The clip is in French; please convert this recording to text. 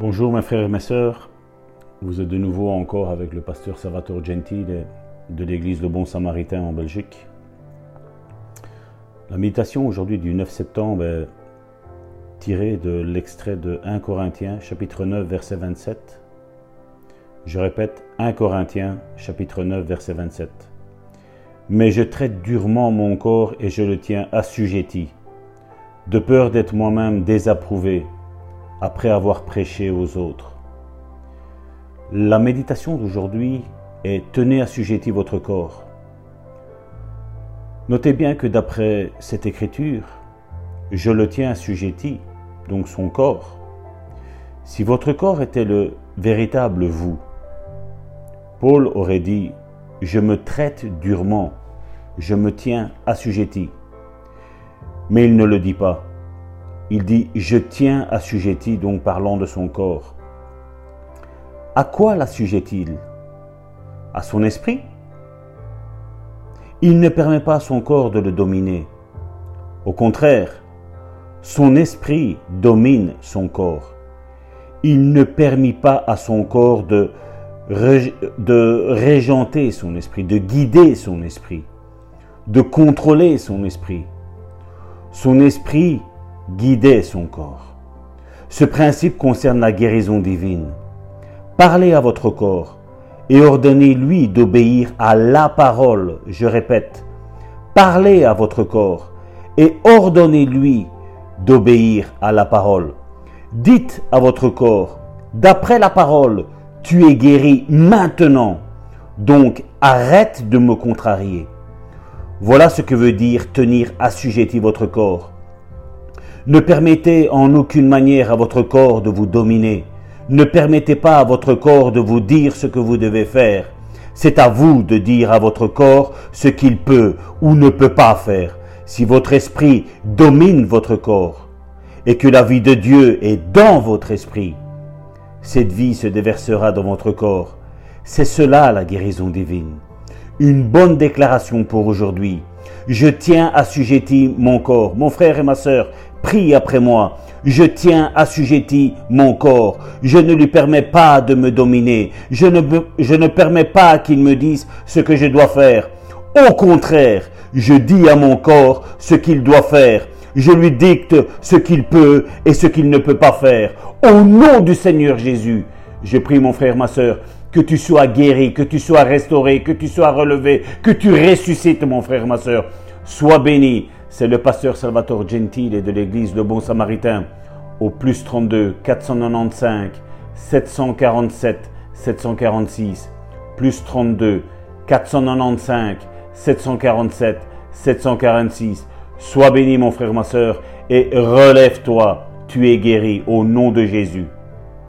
Bonjour mes frères et mes sœurs, vous êtes de nouveau encore avec le pasteur Salvatore Gentile de l'église Le Bon Samaritain en Belgique. La méditation aujourd'hui du 9 septembre est tirée de l'extrait de 1 Corinthiens chapitre 9 verset 27. Je répète 1 Corinthiens chapitre 9 verset 27. Mais je traite durement mon corps et je le tiens assujetti, de peur d'être moi-même désapprouvé après avoir prêché aux autres. La méditation d'aujourd'hui est Tenez assujetti votre corps. Notez bien que d'après cette écriture, je le tiens assujetti, donc son corps. Si votre corps était le véritable vous, Paul aurait dit, je me traite durement, je me tiens assujetti. Mais il ne le dit pas. Il dit Je tiens assujetti, donc parlant de son corps. À quoi l'assujet-il À son esprit? Il ne permet pas à son corps de le dominer. Au contraire, son esprit domine son corps. Il ne permet pas à son corps de, de régenter son esprit, de guider son esprit, de contrôler son esprit. Son esprit guider son corps. Ce principe concerne la guérison divine. Parlez à votre corps et ordonnez-lui d'obéir à la parole. Je répète, parlez à votre corps et ordonnez-lui d'obéir à la parole. Dites à votre corps, d'après la parole, tu es guéri maintenant. Donc arrête de me contrarier. Voilà ce que veut dire tenir assujetti votre corps. Ne permettez en aucune manière à votre corps de vous dominer. Ne permettez pas à votre corps de vous dire ce que vous devez faire. C'est à vous de dire à votre corps ce qu'il peut ou ne peut pas faire. Si votre esprit domine votre corps et que la vie de Dieu est dans votre esprit, cette vie se déversera dans votre corps. C'est cela la guérison divine. Une bonne déclaration pour aujourd'hui. Je tiens assujetti mon corps. Mon frère et ma sœur, prie après moi. Je tiens assujetti mon corps. Je ne lui permets pas de me dominer. Je ne, je permets pas qu'il me dise ce que je dois faire. Au contraire, je dis à mon corps ce qu'il doit faire. Je lui dicte ce qu'il peut et ce qu'il ne peut pas faire. Au nom du Seigneur Jésus, je prie mon frère, ma sœur, que tu sois guéri, que tu sois restauré, que tu sois relevé, que tu ressuscites mon frère, ma sœur. Sois béni. C'est le pasteur Salvatore Gentile de l'église Le Bon Samaritain au plus 32 495 747 746 plus 32 495 747 746. Sois béni mon frère, ma soeur, et relève-toi, tu es guéri au nom de Jésus.